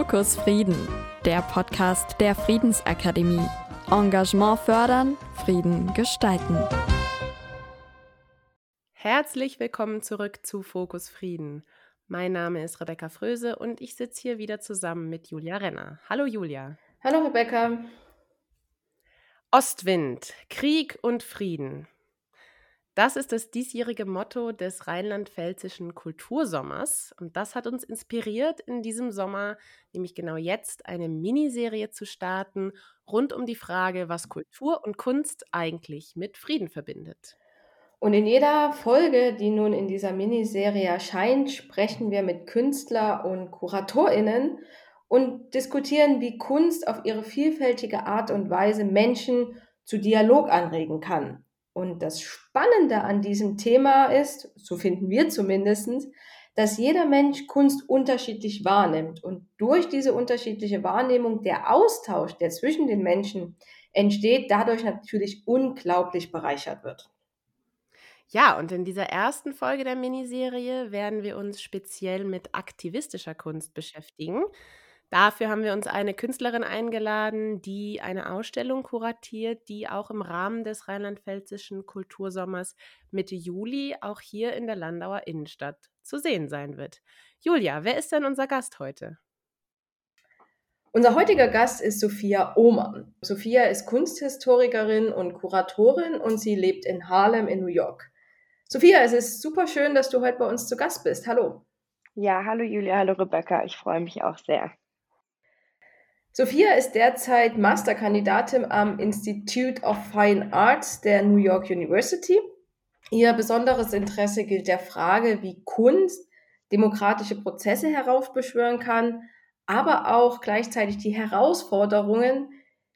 Fokus Frieden, der Podcast der Friedensakademie. Engagement fördern, Frieden gestalten. Herzlich willkommen zurück zu Fokus Frieden. Mein Name ist Rebecca Fröse und ich sitze hier wieder zusammen mit Julia Renner. Hallo Julia. Hallo Rebecca. Ostwind, Krieg und Frieden. Das ist das diesjährige Motto des rheinland-pfälzischen Kultursommers. Und das hat uns inspiriert, in diesem Sommer, nämlich genau jetzt, eine Miniserie zu starten rund um die Frage, was Kultur und Kunst eigentlich mit Frieden verbindet. Und in jeder Folge, die nun in dieser Miniserie erscheint, sprechen wir mit Künstler und KuratorInnen und diskutieren, wie Kunst auf ihre vielfältige Art und Weise Menschen zu Dialog anregen kann. Und das Spannende an diesem Thema ist, so finden wir zumindest, dass jeder Mensch Kunst unterschiedlich wahrnimmt und durch diese unterschiedliche Wahrnehmung der Austausch, der zwischen den Menschen entsteht, dadurch natürlich unglaublich bereichert wird. Ja, und in dieser ersten Folge der Miniserie werden wir uns speziell mit aktivistischer Kunst beschäftigen. Dafür haben wir uns eine Künstlerin eingeladen, die eine Ausstellung kuratiert, die auch im Rahmen des rheinland-pfälzischen Kultursommers Mitte Juli auch hier in der Landauer Innenstadt zu sehen sein wird. Julia, wer ist denn unser Gast heute? Unser heutiger Gast ist Sophia Ohmann. Sophia ist Kunsthistorikerin und Kuratorin und sie lebt in Harlem in New York. Sophia, es ist super schön, dass du heute bei uns zu Gast bist. Hallo. Ja, hallo Julia, hallo Rebecca. Ich freue mich auch sehr. Sophia ist derzeit Masterkandidatin am Institute of Fine Arts der New York University. Ihr besonderes Interesse gilt der Frage, wie Kunst demokratische Prozesse heraufbeschwören kann, aber auch gleichzeitig die Herausforderungen,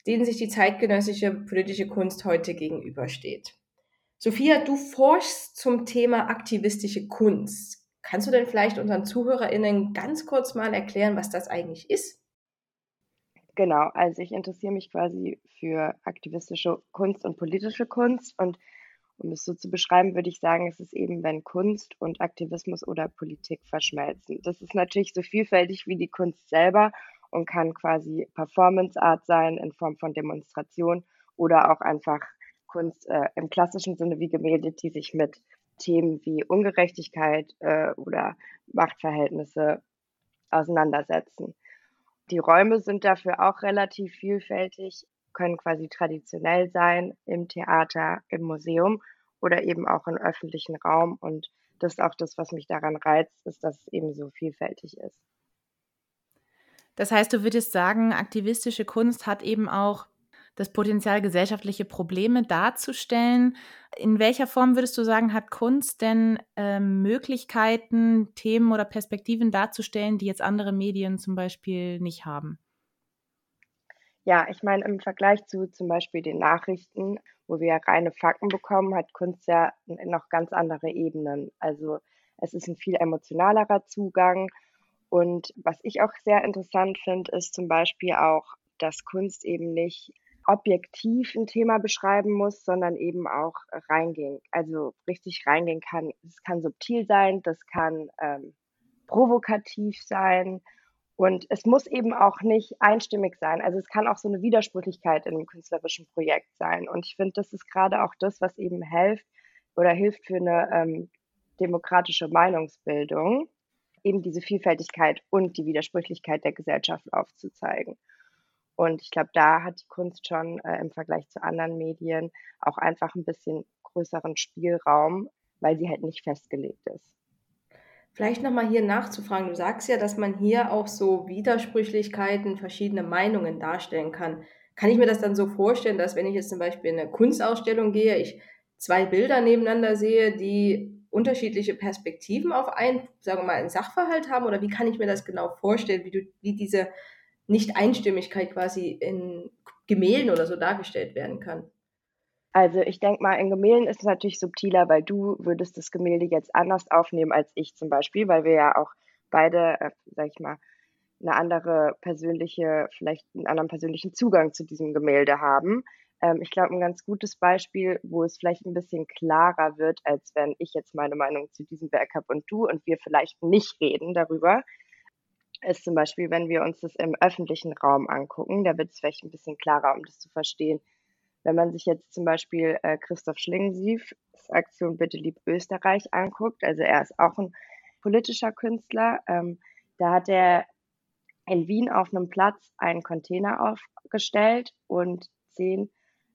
denen sich die zeitgenössische politische Kunst heute gegenübersteht. Sophia, du forschst zum Thema aktivistische Kunst. Kannst du denn vielleicht unseren ZuhörerInnen ganz kurz mal erklären, was das eigentlich ist? Genau, also ich interessiere mich quasi für aktivistische Kunst und politische Kunst. Und um es so zu beschreiben, würde ich sagen, es ist eben, wenn Kunst und Aktivismus oder Politik verschmelzen. Das ist natürlich so vielfältig wie die Kunst selber und kann quasi Performance Art sein in Form von Demonstration oder auch einfach Kunst äh, im klassischen Sinne wie Gemälde, die sich mit Themen wie Ungerechtigkeit äh, oder Machtverhältnisse auseinandersetzen. Die Räume sind dafür auch relativ vielfältig, können quasi traditionell sein im Theater, im Museum oder eben auch im öffentlichen Raum. Und das ist auch das, was mich daran reizt, ist, dass es eben so vielfältig ist. Das heißt, du würdest sagen, aktivistische Kunst hat eben auch das Potenzial, gesellschaftliche Probleme darzustellen. In welcher Form würdest du sagen, hat Kunst denn äh, Möglichkeiten, Themen oder Perspektiven darzustellen, die jetzt andere Medien zum Beispiel nicht haben? Ja, ich meine, im Vergleich zu zum Beispiel den Nachrichten, wo wir ja reine Fakten bekommen, hat Kunst ja noch ganz andere Ebenen. Also es ist ein viel emotionalerer Zugang. Und was ich auch sehr interessant finde, ist zum Beispiel auch, dass Kunst eben nicht objektiv ein Thema beschreiben muss, sondern eben auch reingehen, also richtig reingehen kann. Es kann subtil sein, das kann ähm, provokativ sein und es muss eben auch nicht einstimmig sein. Also es kann auch so eine Widersprüchlichkeit in einem künstlerischen Projekt sein. Und ich finde, das ist gerade auch das, was eben hilft oder hilft für eine ähm, demokratische Meinungsbildung, eben diese Vielfältigkeit und die Widersprüchlichkeit der Gesellschaft aufzuzeigen. Und ich glaube, da hat die Kunst schon äh, im Vergleich zu anderen Medien auch einfach ein bisschen größeren Spielraum, weil sie halt nicht festgelegt ist. Vielleicht nochmal hier nachzufragen. Du sagst ja, dass man hier auch so Widersprüchlichkeiten, verschiedene Meinungen darstellen kann. Kann ich mir das dann so vorstellen, dass wenn ich jetzt zum Beispiel in eine Kunstausstellung gehe, ich zwei Bilder nebeneinander sehe, die unterschiedliche Perspektiven auf ein, sagen wir mal, einen Sachverhalt haben? Oder wie kann ich mir das genau vorstellen, wie, du, wie diese nicht-Einstimmigkeit quasi in Gemälden oder so dargestellt werden kann. Also ich denke mal, in Gemälden ist es natürlich subtiler, weil du würdest das Gemälde jetzt anders aufnehmen als ich zum Beispiel, weil wir ja auch beide, äh, sag ich mal, eine andere persönliche, vielleicht einen anderen persönlichen Zugang zu diesem Gemälde haben. Ähm, ich glaube, ein ganz gutes Beispiel, wo es vielleicht ein bisschen klarer wird, als wenn ich jetzt meine Meinung zu diesem Werk habe und du und wir vielleicht nicht reden darüber, ist zum Beispiel, wenn wir uns das im öffentlichen Raum angucken, da wird es vielleicht ein bisschen klarer, um das zu verstehen. Wenn man sich jetzt zum Beispiel äh, Christoph Schlingensief, Aktion Bitte lieb Österreich anguckt, also er ist auch ein politischer Künstler, ähm, da hat er in Wien auf einem Platz einen Container aufgestellt und zehn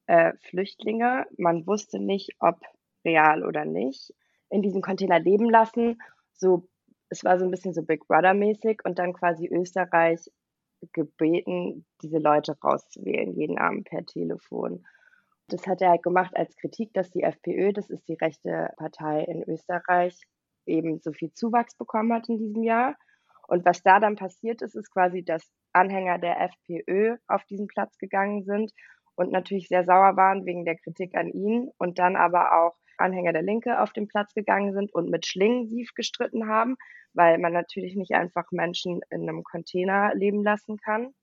äh, Flüchtlinge, man wusste nicht, ob real oder nicht, in diesem Container leben lassen. So, es war so ein bisschen so Big Brother-mäßig und dann quasi Österreich gebeten, diese Leute rauszuwählen, jeden Abend per Telefon. Das hat er halt gemacht als Kritik, dass die FPÖ, das ist die rechte Partei in Österreich, eben so viel Zuwachs bekommen hat in diesem Jahr. Und was da dann passiert ist, ist quasi, dass Anhänger der FPÖ auf diesen Platz gegangen sind und natürlich sehr sauer waren wegen der Kritik an ihn und dann aber auch Anhänger der Linke auf den Platz gegangen sind und mit Schlingensief gestritten haben, weil man natürlich nicht einfach Menschen in einem Container leben lassen kann.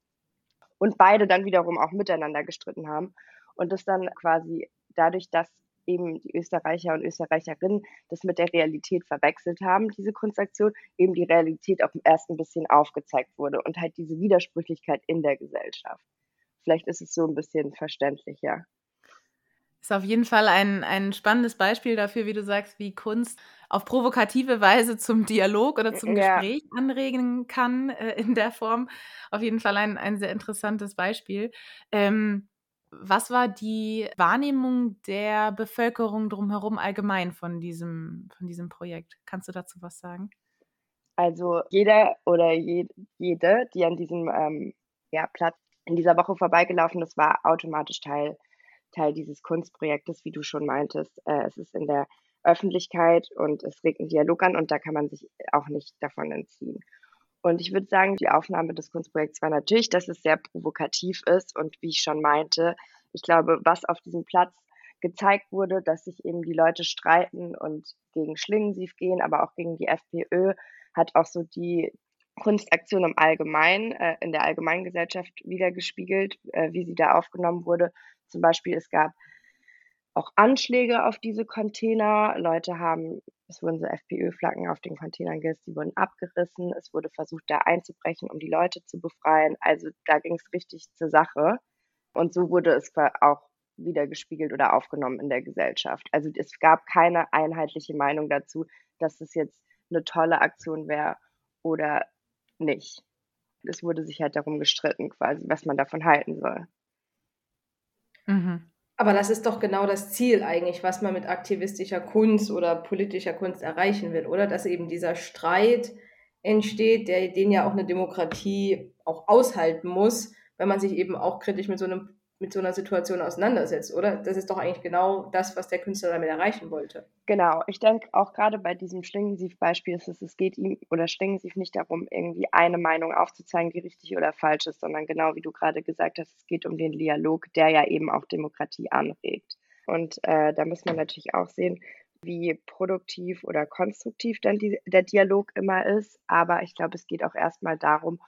Und beide dann wiederum auch miteinander gestritten haben. Und das dann quasi dadurch, dass eben die Österreicher und Österreicherinnen das mit der Realität verwechselt haben, diese Kunstaktion, eben die Realität auch erst ein bisschen aufgezeigt wurde und halt diese Widersprüchlichkeit in der Gesellschaft. Vielleicht ist es so ein bisschen verständlicher. Ist auf jeden Fall ein, ein spannendes Beispiel dafür, wie du sagst, wie Kunst auf provokative Weise zum Dialog oder zum ja. Gespräch anregen kann äh, in der Form. Auf jeden Fall ein, ein sehr interessantes Beispiel. Ähm, was war die Wahrnehmung der Bevölkerung drumherum allgemein von diesem, von diesem Projekt? Kannst du dazu was sagen? Also jeder oder je, jede, die an diesem ähm, ja, Platz in dieser Woche vorbeigelaufen ist, war automatisch Teil Teil dieses Kunstprojektes, wie du schon meintest. Äh, es ist in der Öffentlichkeit und es regt einen Dialog an und da kann man sich auch nicht davon entziehen. Und ich würde sagen, die Aufnahme des Kunstprojekts war natürlich, dass es sehr provokativ ist und wie ich schon meinte, ich glaube, was auf diesem Platz gezeigt wurde, dass sich eben die Leute streiten und gegen Schlingensief gehen, aber auch gegen die FPÖ, hat auch so die Kunstaktion im Allgemeinen, äh, in der Allgemeingesellschaft wiedergespiegelt, äh, wie sie da aufgenommen wurde. Zum Beispiel, es gab auch Anschläge auf diese Container. Leute haben, es wurden so FPÖ-Flaggen auf den Containern gehisst, die wurden abgerissen. Es wurde versucht, da einzubrechen, um die Leute zu befreien. Also da ging es richtig zur Sache. Und so wurde es auch wieder gespiegelt oder aufgenommen in der Gesellschaft. Also es gab keine einheitliche Meinung dazu, dass es jetzt eine tolle Aktion wäre oder nicht. Es wurde sich halt darum gestritten, quasi, was man davon halten soll. Mhm. Aber das ist doch genau das Ziel eigentlich, was man mit aktivistischer Kunst oder politischer Kunst erreichen will, oder? Dass eben dieser Streit entsteht, der, den ja auch eine Demokratie auch aushalten muss, wenn man sich eben auch kritisch mit so einem mit so einer Situation auseinandersetzt, oder? Das ist doch eigentlich genau das, was der Künstler damit erreichen wollte. Genau, ich denke auch gerade bei diesem Schlingensief-Beispiel ist es, es geht ihm oder Schlingensief nicht darum, irgendwie eine Meinung aufzuzeigen, die richtig oder falsch ist, sondern genau wie du gerade gesagt hast, es geht um den Dialog, der ja eben auch Demokratie anregt. Und äh, da muss man natürlich auch sehen, wie produktiv oder konstruktiv dann die, der Dialog immer ist. Aber ich glaube, es geht auch erstmal darum,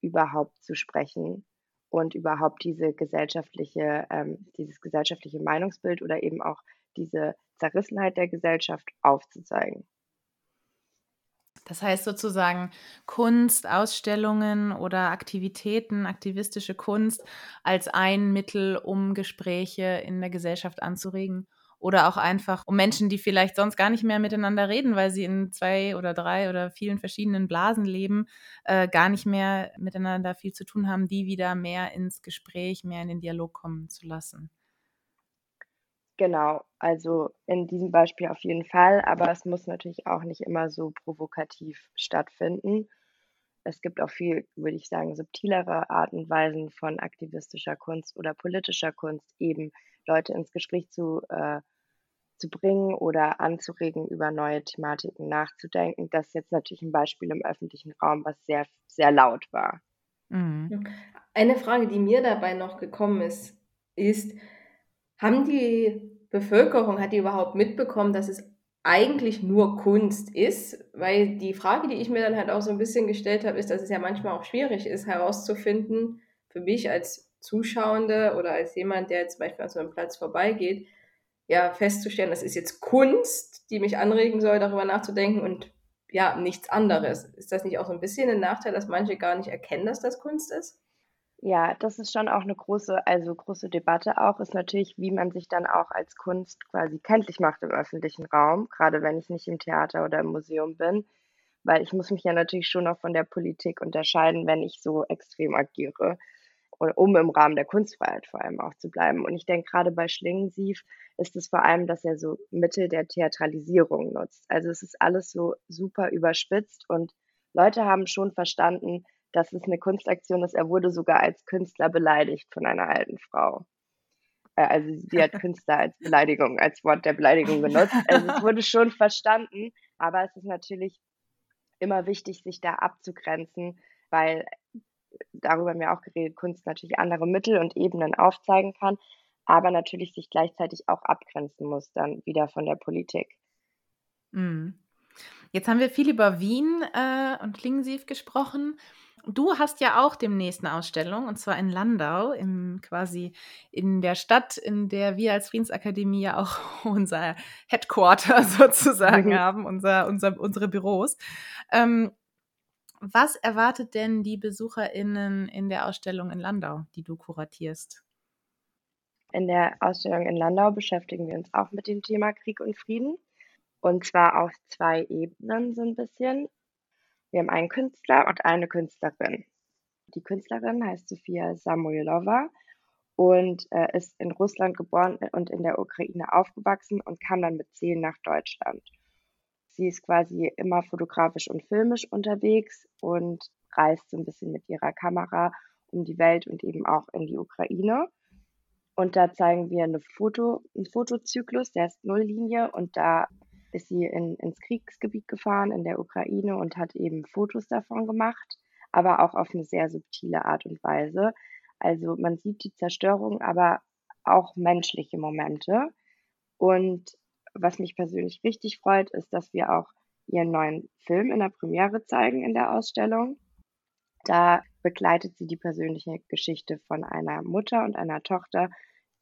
überhaupt zu sprechen und überhaupt diese gesellschaftliche, ähm, dieses gesellschaftliche Meinungsbild oder eben auch diese Zerrissenheit der Gesellschaft aufzuzeigen. Das heißt sozusagen Kunst, Ausstellungen oder Aktivitäten, aktivistische Kunst als ein Mittel, um Gespräche in der Gesellschaft anzuregen oder auch einfach um Menschen, die vielleicht sonst gar nicht mehr miteinander reden, weil sie in zwei oder drei oder vielen verschiedenen Blasen leben, äh, gar nicht mehr miteinander viel zu tun haben, die wieder mehr ins Gespräch, mehr in den Dialog kommen zu lassen. Genau, also in diesem Beispiel auf jeden Fall, aber es muss natürlich auch nicht immer so provokativ stattfinden. Es gibt auch viel, würde ich sagen, subtilere Arten und Weisen von aktivistischer Kunst oder politischer Kunst, eben Leute ins Gespräch zu, äh, zu bringen oder anzuregen, über neue Thematiken nachzudenken. Das ist jetzt natürlich ein Beispiel im öffentlichen Raum, was sehr, sehr laut war. Mhm. Eine Frage, die mir dabei noch gekommen ist, ist, haben die Bevölkerung, hat die überhaupt mitbekommen, dass es eigentlich nur Kunst ist? Weil die Frage, die ich mir dann halt auch so ein bisschen gestellt habe, ist, dass es ja manchmal auch schwierig ist, herauszufinden, für mich als Zuschauende oder als jemand, der zum Beispiel an so einem Platz vorbeigeht, ja, festzustellen, das ist jetzt Kunst, die mich anregen soll, darüber nachzudenken und ja nichts anderes. Ist das nicht auch so ein bisschen ein Nachteil, dass manche gar nicht erkennen, dass das Kunst ist? Ja, das ist schon auch eine große, also große Debatte auch, ist natürlich, wie man sich dann auch als Kunst quasi kenntlich macht im öffentlichen Raum, gerade wenn ich nicht im Theater oder im Museum bin, weil ich muss mich ja natürlich schon auch von der Politik unterscheiden, wenn ich so extrem agiere, um im Rahmen der Kunstfreiheit vor allem auch zu bleiben. Und ich denke, gerade bei Schlingensief ist es vor allem, dass er so Mittel der Theatralisierung nutzt. Also es ist alles so super überspitzt und Leute haben schon verstanden, dass es eine Kunstaktion ist. Er wurde sogar als Künstler beleidigt von einer alten Frau. Äh, also sie hat Künstler als Beleidigung, als Wort der Beleidigung genutzt. Also es wurde schon verstanden, aber es ist natürlich immer wichtig, sich da abzugrenzen, weil darüber haben wir auch geredet, Kunst natürlich andere Mittel und Ebenen aufzeigen kann, aber natürlich sich gleichzeitig auch abgrenzen muss dann wieder von der Politik. Mhm. Jetzt haben wir viel über Wien äh, und Klingensief gesprochen. Du hast ja auch demnächst eine Ausstellung, und zwar in Landau, im, quasi in der Stadt, in der wir als Friedensakademie ja auch unser Headquarter sozusagen mhm. haben, unser, unser, unsere Büros. Ähm, was erwartet denn die BesucherInnen in der Ausstellung in Landau, die du kuratierst? In der Ausstellung in Landau beschäftigen wir uns auch mit dem Thema Krieg und Frieden. Und zwar auf zwei Ebenen so ein bisschen. Wir haben einen Künstler und eine Künstlerin. Die Künstlerin heißt Sofia Samuilova und äh, ist in Russland geboren und in der Ukraine aufgewachsen und kam dann mit zehn nach Deutschland. Sie ist quasi immer fotografisch und filmisch unterwegs und reist so ein bisschen mit ihrer Kamera um die Welt und eben auch in die Ukraine. Und da zeigen wir eine Foto, einen Fotozyklus, der ist Nulllinie und da ist sie in, ins Kriegsgebiet gefahren in der Ukraine und hat eben Fotos davon gemacht, aber auch auf eine sehr subtile Art und Weise. Also man sieht die Zerstörung, aber auch menschliche Momente. Und was mich persönlich richtig freut, ist, dass wir auch ihren neuen Film in der Premiere zeigen in der Ausstellung. Da begleitet sie die persönliche Geschichte von einer Mutter und einer Tochter,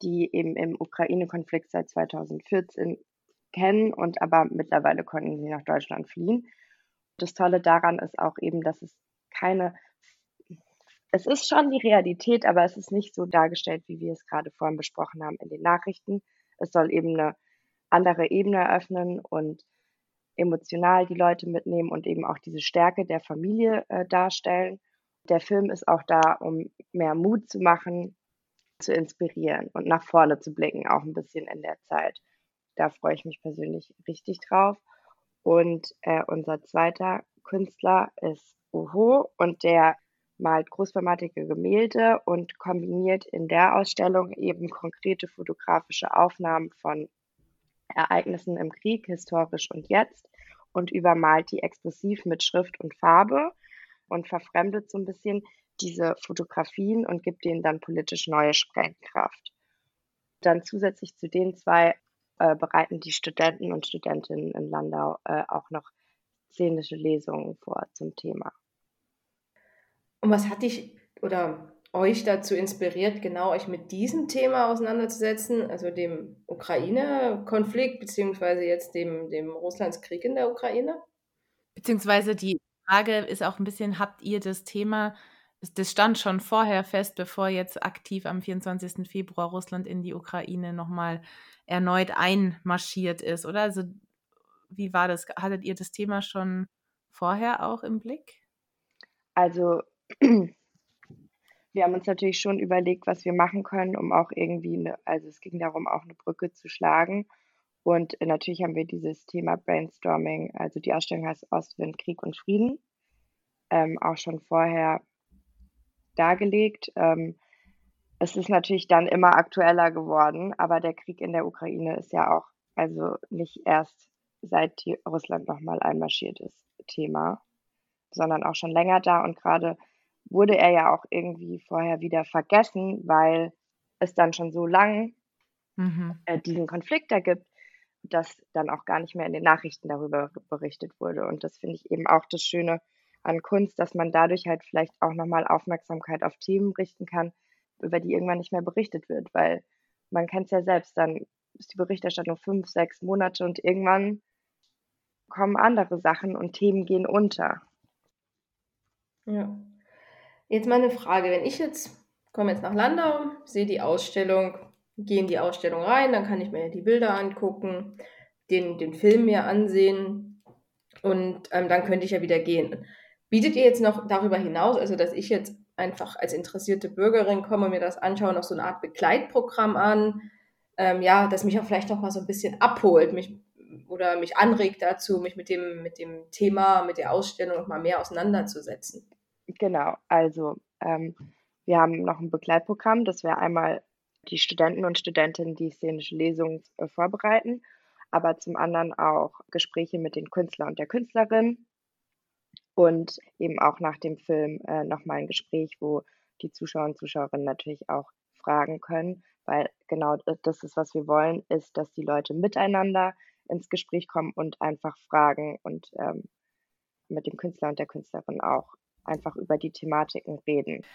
die eben im Ukraine-Konflikt seit 2014 kennen und aber mittlerweile konnten sie nach Deutschland fliehen. Das Tolle daran ist auch eben, dass es keine, es ist schon die Realität, aber es ist nicht so dargestellt, wie wir es gerade vorhin besprochen haben in den Nachrichten. Es soll eben eine andere Ebene eröffnen und emotional die Leute mitnehmen und eben auch diese Stärke der Familie äh, darstellen. Der Film ist auch da, um mehr Mut zu machen, zu inspirieren und nach vorne zu blicken, auch ein bisschen in der Zeit. Da freue ich mich persönlich richtig drauf. Und äh, unser zweiter Künstler ist Uho und der malt großformatige Gemälde und kombiniert in der Ausstellung eben konkrete fotografische Aufnahmen von Ereignissen im Krieg, historisch und jetzt, und übermalt die expressiv mit Schrift und Farbe und verfremdet so ein bisschen diese Fotografien und gibt denen dann politisch neue Sprengkraft. Dann zusätzlich zu den zwei äh, bereiten die Studenten und Studentinnen in Landau äh, auch noch szenische Lesungen vor zum Thema. Und was hat dich oder euch dazu inspiriert, genau euch mit diesem Thema auseinanderzusetzen, also dem Ukraine-Konflikt, beziehungsweise jetzt dem, dem Russlands Krieg in der Ukraine? Beziehungsweise die Frage ist auch ein bisschen, habt ihr das Thema, das stand schon vorher fest, bevor jetzt aktiv am 24. Februar Russland in die Ukraine nochmal erneut einmarschiert ist, oder? Also wie war das? Hattet ihr das Thema schon vorher auch im Blick? Also wir haben uns natürlich schon überlegt, was wir machen können, um auch irgendwie, eine, also es ging darum, auch eine Brücke zu schlagen. Und natürlich haben wir dieses Thema Brainstorming, also die Ausstellung heißt Ostwind, Krieg und Frieden, ähm, auch schon vorher dargelegt. Ähm, es ist natürlich dann immer aktueller geworden, aber der Krieg in der Ukraine ist ja auch also nicht erst seit Russland nochmal einmarschiert ist Thema, sondern auch schon länger da und gerade wurde er ja auch irgendwie vorher wieder vergessen, weil es dann schon so lang mhm. äh, diesen Konflikt da gibt, dass dann auch gar nicht mehr in den Nachrichten darüber berichtet wurde. Und das finde ich eben auch das Schöne an Kunst, dass man dadurch halt vielleicht auch nochmal Aufmerksamkeit auf Themen richten kann, über die irgendwann nicht mehr berichtet wird, weil man kennt es ja selbst, dann ist die Berichterstattung fünf, sechs Monate und irgendwann kommen andere Sachen und Themen gehen unter. Ja. Jetzt mal eine Frage. Wenn ich jetzt komme jetzt nach Landau, sehe die Ausstellung, gehe in die Ausstellung rein, dann kann ich mir die Bilder angucken, den, den Film mir ansehen und ähm, dann könnte ich ja wieder gehen. Bietet ihr jetzt noch darüber hinaus, also dass ich jetzt einfach als interessierte Bürgerin komme und mir das anschaue, noch so eine Art Begleitprogramm an, ähm, ja, das mich auch vielleicht noch mal so ein bisschen abholt, mich oder mich anregt dazu, mich mit dem, mit dem Thema, mit der Ausstellung noch mal mehr auseinanderzusetzen. Genau, also ähm, wir haben noch ein Begleitprogramm, das wäre einmal die Studenten und Studentinnen, die szenische Lesungen äh, vorbereiten, aber zum anderen auch Gespräche mit den Künstler und der Künstlerin und eben auch nach dem Film äh, nochmal ein Gespräch, wo die Zuschauer und Zuschauerinnen natürlich auch fragen können, weil genau das ist, was wir wollen, ist, dass die Leute miteinander ins Gespräch kommen und einfach fragen und ähm, mit dem Künstler und der Künstlerin auch einfach über die Thematiken reden.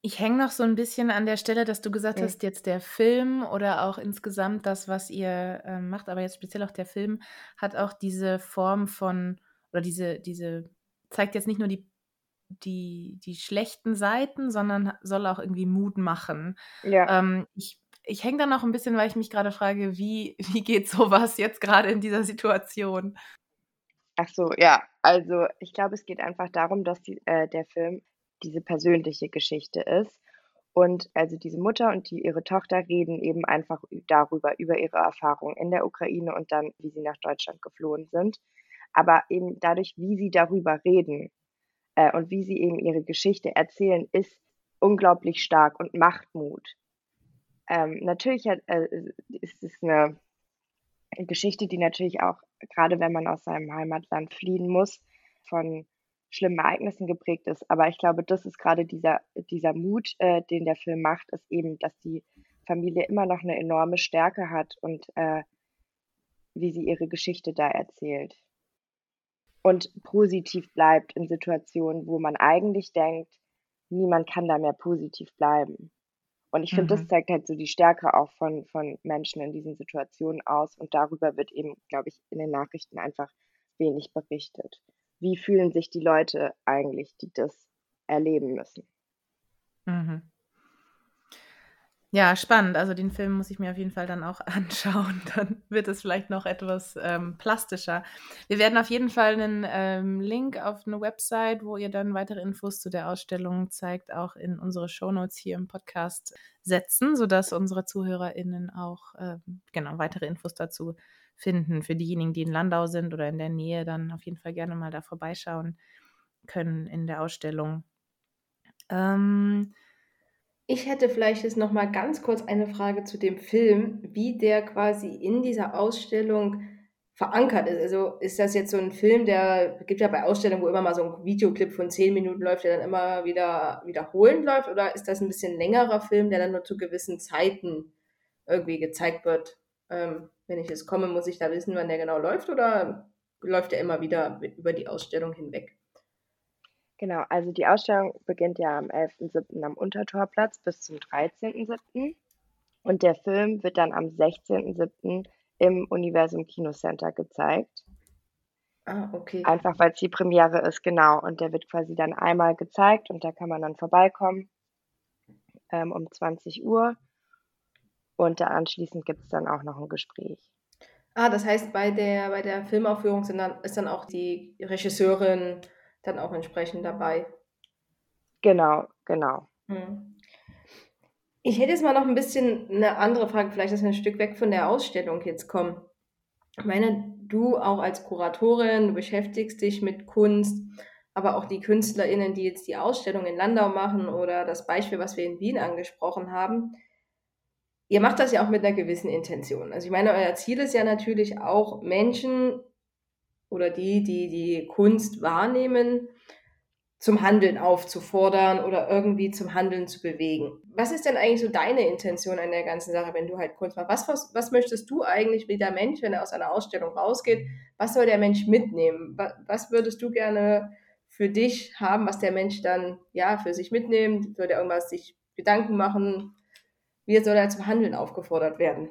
Ich hänge noch so ein bisschen an der Stelle, dass du gesagt Mhm. hast, jetzt der Film oder auch insgesamt das, was ihr äh, macht, aber jetzt speziell auch der Film, hat auch diese Form von, oder diese, diese, zeigt jetzt nicht nur die, die, die schlechten Seiten, sondern soll auch irgendwie Mut machen. Ja. Ähm, ich ich hänge da noch ein bisschen, weil ich mich gerade frage, wie, wie geht sowas jetzt gerade in dieser Situation? Ach so, ja. Also ich glaube, es geht einfach darum, dass die, äh, der Film diese persönliche Geschichte ist. Und also diese Mutter und die, ihre Tochter reden eben einfach darüber, über ihre Erfahrungen in der Ukraine und dann, wie sie nach Deutschland geflohen sind. Aber eben dadurch, wie sie darüber reden äh, und wie sie eben ihre Geschichte erzählen, ist unglaublich stark und macht Mut. Ähm, natürlich hat, äh, ist es eine Geschichte, die natürlich auch, gerade wenn man aus seinem Heimatland fliehen muss, von schlimmen Ereignissen geprägt ist. Aber ich glaube, das ist gerade dieser, dieser Mut, äh, den der Film macht, ist eben, dass die Familie immer noch eine enorme Stärke hat und äh, wie sie ihre Geschichte da erzählt. Und positiv bleibt in Situationen, wo man eigentlich denkt, niemand kann da mehr positiv bleiben. Und ich finde, das Mhm. zeigt halt so die Stärke auch von, von Menschen in diesen Situationen aus. Und darüber wird eben, glaube ich, in den Nachrichten einfach wenig berichtet. Wie fühlen sich die Leute eigentlich, die das erleben müssen? Mhm. Ja, spannend. Also den Film muss ich mir auf jeden Fall dann auch anschauen. Dann wird es vielleicht noch etwas ähm, plastischer. Wir werden auf jeden Fall einen ähm, Link auf eine Website, wo ihr dann weitere Infos zu der Ausstellung zeigt, auch in unsere Shownotes hier im Podcast setzen, sodass unsere ZuhörerInnen auch ähm, genau weitere Infos dazu finden. Für diejenigen, die in Landau sind oder in der Nähe, dann auf jeden Fall gerne mal da vorbeischauen können in der Ausstellung. Ähm, Ich hätte vielleicht jetzt noch mal ganz kurz eine Frage zu dem Film, wie der quasi in dieser Ausstellung verankert ist. Also ist das jetzt so ein Film, der gibt ja bei Ausstellungen, wo immer mal so ein Videoclip von zehn Minuten läuft, der dann immer wieder wiederholend läuft, oder ist das ein bisschen längerer Film, der dann nur zu gewissen Zeiten irgendwie gezeigt wird? Ähm, wenn ich jetzt komme, muss ich da wissen, wann der genau läuft, oder läuft der immer wieder über die Ausstellung hinweg? Genau, also die Ausstellung beginnt ja am 11.07. am Untertorplatz bis zum 13.07. Und der Film wird dann am 16.07. im Universum Kinocenter gezeigt. Ah, okay. Einfach weil es die Premiere ist, genau. Und der wird quasi dann einmal gezeigt und da kann man dann vorbeikommen ähm, um 20 Uhr. Und da anschließend gibt es dann auch noch ein Gespräch. Ah, das heißt, bei der, bei der Filmaufführung sind dann, ist dann auch die Regisseurin dann auch entsprechend dabei. Genau, genau. Hm. Ich hätte jetzt mal noch ein bisschen eine andere Frage, vielleicht, dass wir ein Stück weg von der Ausstellung jetzt kommen. Ich meine, du auch als Kuratorin, du beschäftigst dich mit Kunst, aber auch die KünstlerInnen, die jetzt die Ausstellung in Landau machen oder das Beispiel, was wir in Wien angesprochen haben, ihr macht das ja auch mit einer gewissen Intention. Also ich meine, euer Ziel ist ja natürlich auch Menschen oder die, die die Kunst wahrnehmen, zum Handeln aufzufordern oder irgendwie zum Handeln zu bewegen. Was ist denn eigentlich so deine Intention an der ganzen Sache, wenn du halt Kunst machst? Was, was, was möchtest du eigentlich wie der Mensch, wenn er aus einer Ausstellung rausgeht? Was soll der Mensch mitnehmen? Was, was würdest du gerne für dich haben, was der Mensch dann ja für sich mitnimmt? Würde er irgendwas sich Gedanken machen? Wie soll er zum Handeln aufgefordert werden?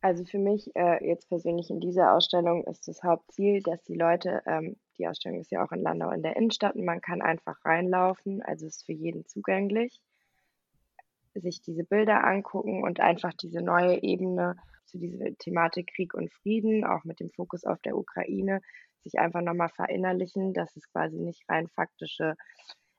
Also für mich äh, jetzt persönlich in dieser Ausstellung ist das Hauptziel, dass die Leute, ähm, die Ausstellung ist ja auch in Landau in der Innenstadt und man kann einfach reinlaufen, also ist für jeden zugänglich, sich diese Bilder angucken und einfach diese neue Ebene zu dieser Thematik Krieg und Frieden, auch mit dem Fokus auf der Ukraine, sich einfach nochmal verinnerlichen, dass es quasi nicht rein faktische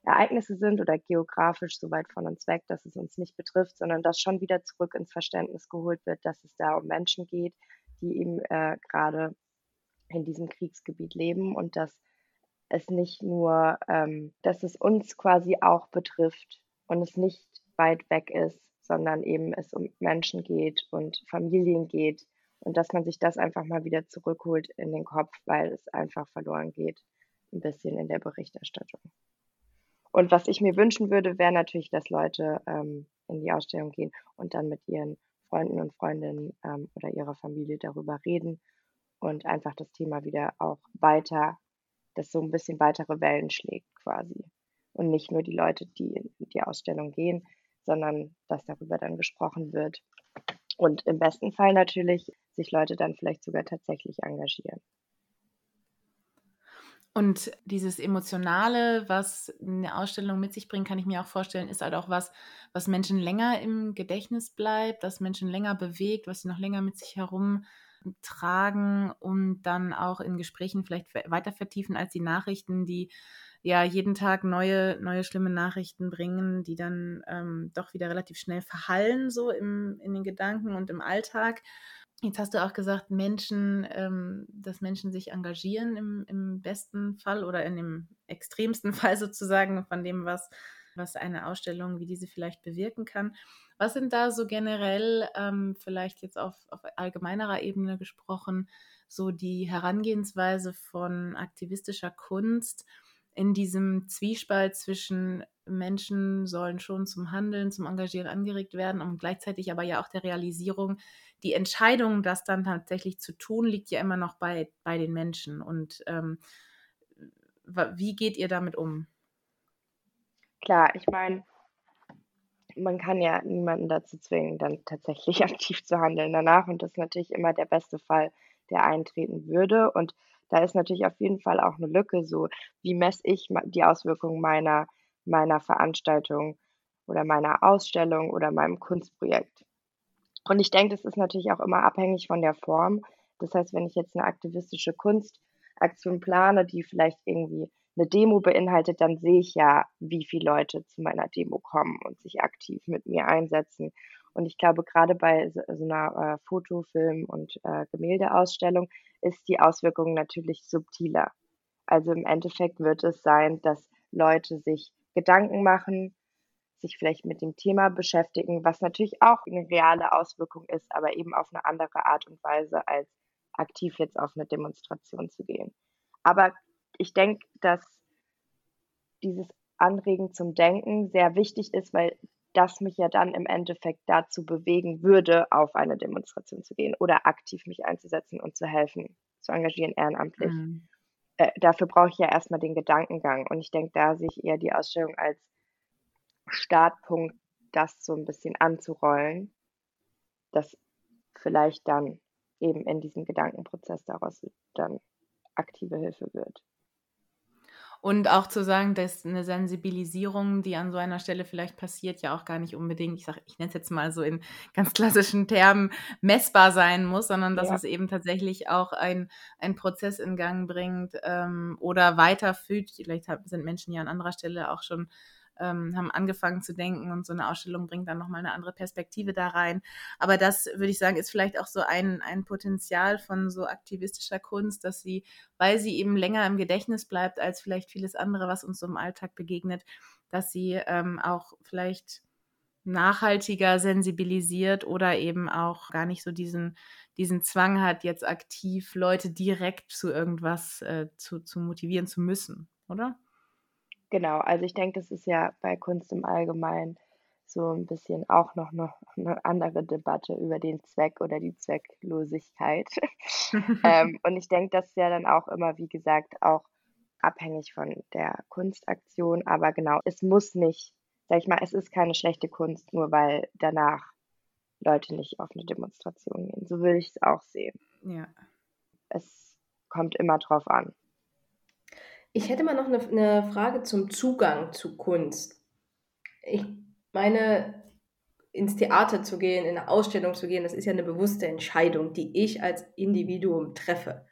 Ereignisse sind oder geografisch so weit von uns weg, dass es uns nicht betrifft, sondern dass schon wieder zurück ins Verständnis geholt wird, dass es da um Menschen geht, die eben äh, gerade in diesem Kriegsgebiet leben und dass es nicht nur, ähm, dass es uns quasi auch betrifft und es nicht weit weg ist, sondern eben es um Menschen geht und Familien geht und dass man sich das einfach mal wieder zurückholt in den Kopf, weil es einfach verloren geht, ein bisschen in der Berichterstattung. Und was ich mir wünschen würde, wäre natürlich, dass Leute ähm, in die Ausstellung gehen und dann mit ihren Freunden und Freundinnen ähm, oder ihrer Familie darüber reden und einfach das Thema wieder auch weiter, das so ein bisschen weitere Wellen schlägt quasi. Und nicht nur die Leute, die in die Ausstellung gehen, sondern dass darüber dann gesprochen wird. Und im besten Fall natürlich sich Leute dann vielleicht sogar tatsächlich engagieren. Und dieses Emotionale, was eine Ausstellung mit sich bringt, kann ich mir auch vorstellen, ist halt auch was, was Menschen länger im Gedächtnis bleibt, das Menschen länger bewegt, was sie noch länger mit sich herumtragen und dann auch in Gesprächen vielleicht weiter vertiefen als die Nachrichten, die ja jeden Tag neue, neue schlimme Nachrichten bringen, die dann ähm, doch wieder relativ schnell verhallen, so im, in den Gedanken und im Alltag. Jetzt hast du auch gesagt, Menschen, ähm, dass Menschen sich engagieren im, im besten Fall oder in dem extremsten Fall sozusagen von dem, was, was eine Ausstellung wie diese vielleicht bewirken kann. Was sind da so generell, ähm, vielleicht jetzt auf, auf allgemeinerer Ebene gesprochen, so die Herangehensweise von aktivistischer Kunst in diesem Zwiespalt zwischen Menschen sollen schon zum Handeln, zum Engagieren angeregt werden und gleichzeitig aber ja auch der Realisierung, die Entscheidung, das dann tatsächlich zu tun, liegt ja immer noch bei, bei den Menschen. Und ähm, wie geht ihr damit um? Klar, ich meine, man kann ja niemanden dazu zwingen, dann tatsächlich aktiv zu handeln danach. Und das ist natürlich immer der beste Fall, der eintreten würde. Und da ist natürlich auf jeden Fall auch eine Lücke, so wie messe ich die Auswirkungen meiner, meiner Veranstaltung oder meiner Ausstellung oder meinem Kunstprojekt. Und ich denke, das ist natürlich auch immer abhängig von der Form. Das heißt, wenn ich jetzt eine aktivistische Kunstaktion plane, die vielleicht irgendwie eine Demo beinhaltet, dann sehe ich ja, wie viele Leute zu meiner Demo kommen und sich aktiv mit mir einsetzen. Und ich glaube, gerade bei so, einer äh, Foto-, Film- und äh, Gemäldeausstellung ist die Auswirkung natürlich subtiler. Also im Endeffekt wird es sein, dass Leute sich Gedanken machen, sich vielleicht mit dem Thema beschäftigen, was natürlich auch eine reale Auswirkung ist, aber eben auf eine andere Art und Weise, als aktiv jetzt auf eine Demonstration zu gehen. Aber ich denke, dass dieses Anregen zum Denken sehr wichtig ist, weil das mich ja dann im Endeffekt dazu bewegen würde, auf eine Demonstration zu gehen oder aktiv mich einzusetzen und zu helfen, zu engagieren ehrenamtlich. Mhm. Äh, dafür brauche ich ja erstmal den Gedankengang. Und ich denke, da sehe ich eher die Ausstellung als Startpunkt, das so ein bisschen anzurollen, dass vielleicht dann eben in diesem Gedankenprozess daraus dann aktive Hilfe wird. Und auch zu sagen, dass eine Sensibilisierung, die an so einer Stelle vielleicht passiert, ja auch gar nicht unbedingt, ich sage, ich nenne es jetzt mal so in ganz klassischen Termen, messbar sein muss, sondern dass ja. es eben tatsächlich auch ein, ein Prozess in Gang bringt ähm, oder weiterführt. Vielleicht sind Menschen ja an anderer Stelle auch schon ähm, haben angefangen zu denken und so eine Ausstellung bringt dann nochmal eine andere Perspektive da rein. Aber das würde ich sagen, ist vielleicht auch so ein, ein Potenzial von so aktivistischer Kunst, dass sie, weil sie eben länger im Gedächtnis bleibt als vielleicht vieles andere, was uns so im Alltag begegnet, dass sie ähm, auch vielleicht nachhaltiger sensibilisiert oder eben auch gar nicht so diesen, diesen Zwang hat, jetzt aktiv Leute direkt zu irgendwas äh, zu, zu motivieren zu müssen, oder? Genau, also ich denke, das ist ja bei Kunst im Allgemeinen so ein bisschen auch noch, noch eine andere Debatte über den Zweck oder die Zwecklosigkeit. ähm, und ich denke, das ist ja dann auch immer, wie gesagt, auch abhängig von der Kunstaktion. Aber genau, es muss nicht, sag ich mal, es ist keine schlechte Kunst, nur weil danach Leute nicht auf eine Demonstration gehen. So will ich es auch sehen. Ja. Es kommt immer drauf an. Ich hätte mal noch eine, eine Frage zum Zugang zu Kunst. Ich meine, ins Theater zu gehen, in eine Ausstellung zu gehen, das ist ja eine bewusste Entscheidung, die ich als Individuum treffe.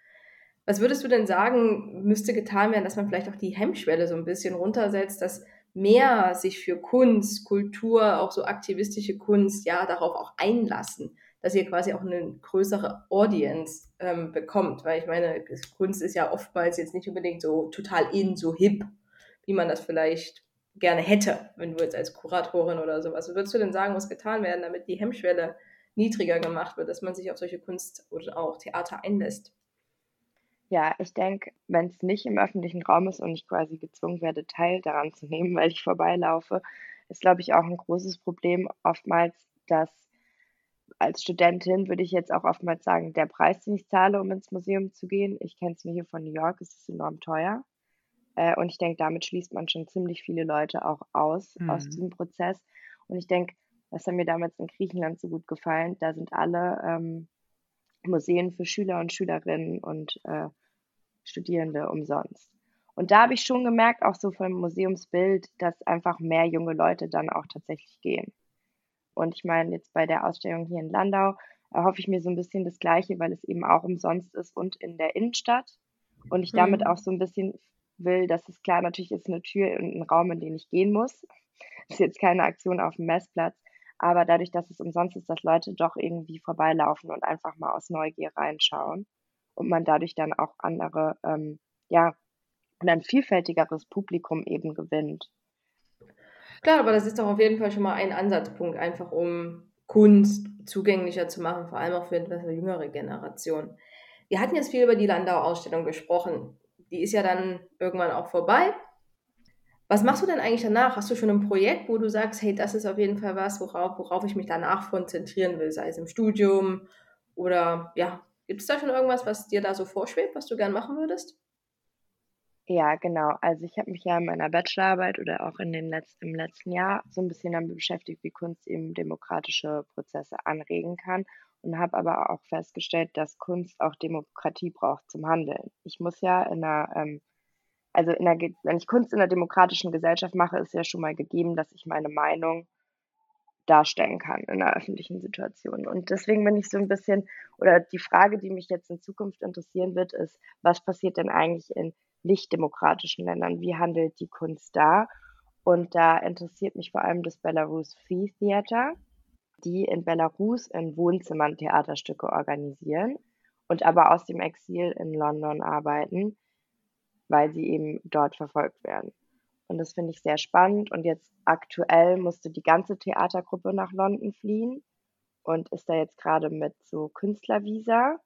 Was würdest du denn sagen, müsste getan werden, dass man vielleicht auch die Hemmschwelle so ein bisschen runtersetzt, dass mehr sich für Kunst, Kultur, auch so aktivistische Kunst, ja, darauf auch einlassen, dass ihr quasi auch eine größere Audience ähm, bekommt. Weil ich meine, Kunst ist ja oftmals jetzt nicht unbedingt so total in, so hip, wie man das vielleicht gerne hätte, wenn du jetzt als Kuratorin oder sowas. Was würdest du denn sagen, muss getan werden, damit die Hemmschwelle niedriger gemacht wird, dass man sich auf solche Kunst oder auch Theater einlässt? Ja, ich denke, wenn es nicht im öffentlichen Raum ist und ich quasi gezwungen werde, Teil daran zu nehmen, weil ich vorbeilaufe, ist, glaube ich, auch ein großes Problem oftmals, dass als Studentin würde ich jetzt auch oftmals sagen, der Preis, den ich zahle, um ins Museum zu gehen, ich kenne es mir hier von New York, es ist enorm teuer. Äh, und ich denke, damit schließt man schon ziemlich viele Leute auch aus, mhm. aus diesem Prozess. Und ich denke, das hat mir damals in Griechenland so gut gefallen. Da sind alle ähm, Museen für Schüler und Schülerinnen und äh, Studierende umsonst. Und da habe ich schon gemerkt, auch so vom Museumsbild, dass einfach mehr junge Leute dann auch tatsächlich gehen. Und ich meine, jetzt bei der Ausstellung hier in Landau erhoffe ich mir so ein bisschen das Gleiche, weil es eben auch umsonst ist und in der Innenstadt. Und ich damit mhm. auch so ein bisschen will, dass es klar natürlich ist eine Tür und ein Raum, in den ich gehen muss. Das ist jetzt keine Aktion auf dem Messplatz, aber dadurch, dass es umsonst ist, dass Leute doch irgendwie vorbeilaufen und einfach mal aus Neugier reinschauen und man dadurch dann auch andere, ähm, ja, und ein vielfältigeres Publikum eben gewinnt. Klar, aber das ist doch auf jeden Fall schon mal ein Ansatzpunkt, einfach um Kunst zugänglicher zu machen, vor allem auch für eine jüngere Generation. Wir hatten jetzt viel über die Landau-Ausstellung gesprochen. Die ist ja dann irgendwann auch vorbei. Was machst du denn eigentlich danach? Hast du schon ein Projekt, wo du sagst, hey, das ist auf jeden Fall was, worauf, worauf ich mich danach konzentrieren will, sei es im Studium oder ja, gibt es da schon irgendwas, was dir da so vorschwebt, was du gern machen würdest? Ja, genau. Also ich habe mich ja in meiner Bachelorarbeit oder auch in den letzten, im letzten Jahr so ein bisschen damit beschäftigt, wie Kunst eben demokratische Prozesse anregen kann und habe aber auch festgestellt, dass Kunst auch Demokratie braucht zum Handeln. Ich muss ja in einer ähm, also in der, wenn ich Kunst in einer demokratischen Gesellschaft mache, ist ja schon mal gegeben, dass ich meine Meinung darstellen kann in einer öffentlichen Situation. Und deswegen bin ich so ein bisschen, oder die Frage, die mich jetzt in Zukunft interessieren wird, ist, was passiert denn eigentlich in nicht demokratischen Ländern? Wie handelt die Kunst da? Und da interessiert mich vor allem das Belarus Free Theater, die in Belarus in Wohnzimmern Theaterstücke organisieren und aber aus dem Exil in London arbeiten weil sie eben dort verfolgt werden. Und das finde ich sehr spannend. Und jetzt aktuell musste die ganze Theatergruppe nach London fliehen und ist da jetzt gerade mit so Künstlervisa,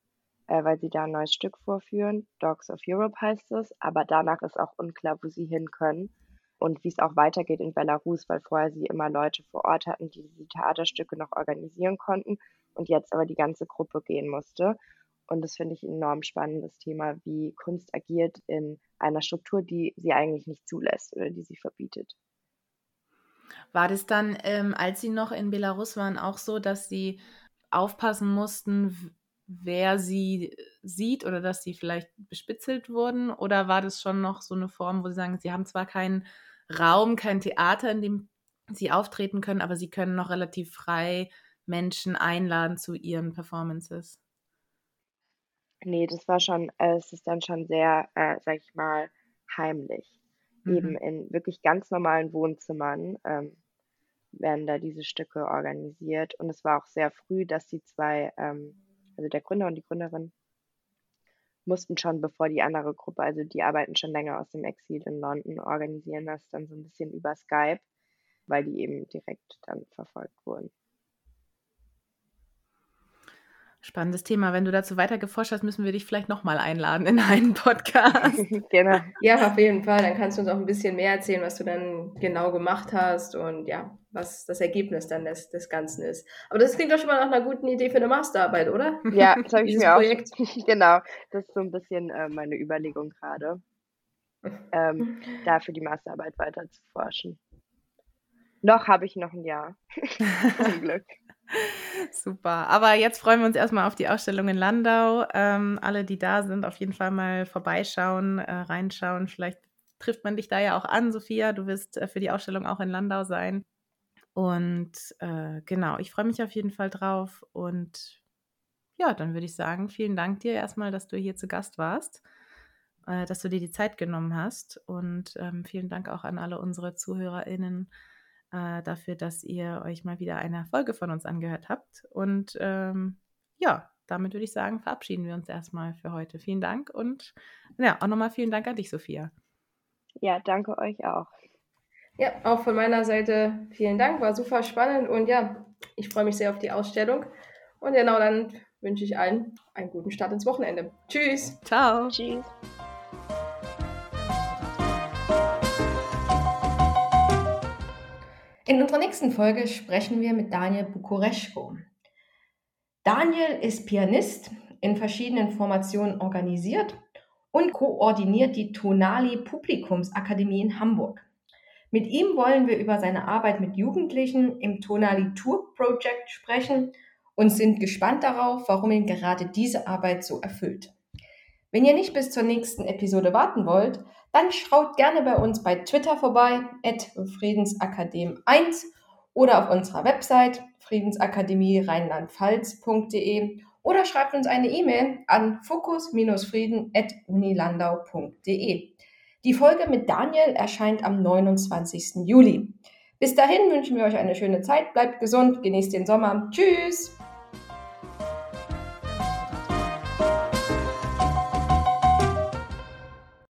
äh, weil sie da ein neues Stück vorführen. Dogs of Europe heißt es. Aber danach ist auch unklar, wo sie hin können und wie es auch weitergeht in Belarus, weil vorher sie immer Leute vor Ort hatten, die die Theaterstücke noch organisieren konnten und jetzt aber die ganze Gruppe gehen musste. Und das finde ich ein enorm spannendes Thema, wie Kunst agiert in einer Struktur, die sie eigentlich nicht zulässt oder die sie verbietet. War das dann, ähm, als Sie noch in Belarus waren, auch so, dass Sie aufpassen mussten, wer Sie sieht oder dass Sie vielleicht bespitzelt wurden? Oder war das schon noch so eine Form, wo Sie sagen, Sie haben zwar keinen Raum, kein Theater, in dem Sie auftreten können, aber Sie können noch relativ frei Menschen einladen zu Ihren Performances? Nee, das war schon äh, es ist dann schon sehr, äh, sage ich mal, heimlich. Eben mhm. in wirklich ganz normalen Wohnzimmern, ähm, werden da diese Stücke organisiert. Und es war auch sehr früh, dass die zwei, ähm, also der Gründer und die Gründerin, mussten schon, bevor die andere Gruppe, also die arbeiten schon länger aus dem Exil in London, organisieren das dann so ein bisschen über Skype, weil die eben direkt dann verfolgt wurden. Spannendes Thema. Wenn du dazu weiter geforscht hast, müssen wir dich vielleicht nochmal einladen in einen Podcast. genau. Ja, auf jeden Fall. Dann kannst du uns auch ein bisschen mehr erzählen, was du dann genau gemacht hast und ja, was das Ergebnis dann des, des Ganzen ist. Aber das klingt doch schon mal nach einer guten Idee für eine Masterarbeit, oder? Ja, das habe ich mir Projekt. auch. genau. Das ist so ein bisschen äh, meine Überlegung gerade, ähm, da für die Masterarbeit weiter zu forschen. Noch habe ich noch ein Jahr. Zum Glück. Super. Aber jetzt freuen wir uns erstmal auf die Ausstellung in Landau. Ähm, alle, die da sind, auf jeden Fall mal vorbeischauen, äh, reinschauen. Vielleicht trifft man dich da ja auch an, Sophia. Du wirst äh, für die Ausstellung auch in Landau sein. Und äh, genau, ich freue mich auf jeden Fall drauf. Und ja, dann würde ich sagen, vielen Dank dir erstmal, dass du hier zu Gast warst, äh, dass du dir die Zeit genommen hast. Und ähm, vielen Dank auch an alle unsere ZuhörerInnen äh, dafür, dass ihr euch mal wieder eine Folge von uns angehört habt. Und ähm, ja, damit würde ich sagen, verabschieden wir uns erstmal für heute. Vielen Dank und ja, auch nochmal vielen Dank an dich, Sophia. Ja, danke euch auch. Ja, auch von meiner Seite vielen Dank, war super spannend und ja, ich freue mich sehr auf die Ausstellung. Und genau dann wünsche ich allen einen guten Start ins Wochenende. Tschüss. Ciao. Tschüss. In unserer nächsten Folge sprechen wir mit Daniel Bukureschko. Daniel ist Pianist, in verschiedenen Formationen organisiert und koordiniert die Tonali Publikumsakademie in Hamburg. Mit ihm wollen wir über seine Arbeit mit Jugendlichen im Tonali Tour Project sprechen und sind gespannt darauf, warum ihn gerade diese Arbeit so erfüllt. Wenn ihr nicht bis zur nächsten Episode warten wollt, dann schaut gerne bei uns bei Twitter vorbei, at Friedensakadem1 oder auf unserer Website friedensakademie rheinland-pfalz.de oder schreibt uns eine E-Mail an fokus-frieden.unilandau.de. Die Folge mit Daniel erscheint am 29. Juli. Bis dahin wünschen wir euch eine schöne Zeit, bleibt gesund, genießt den Sommer. Tschüss!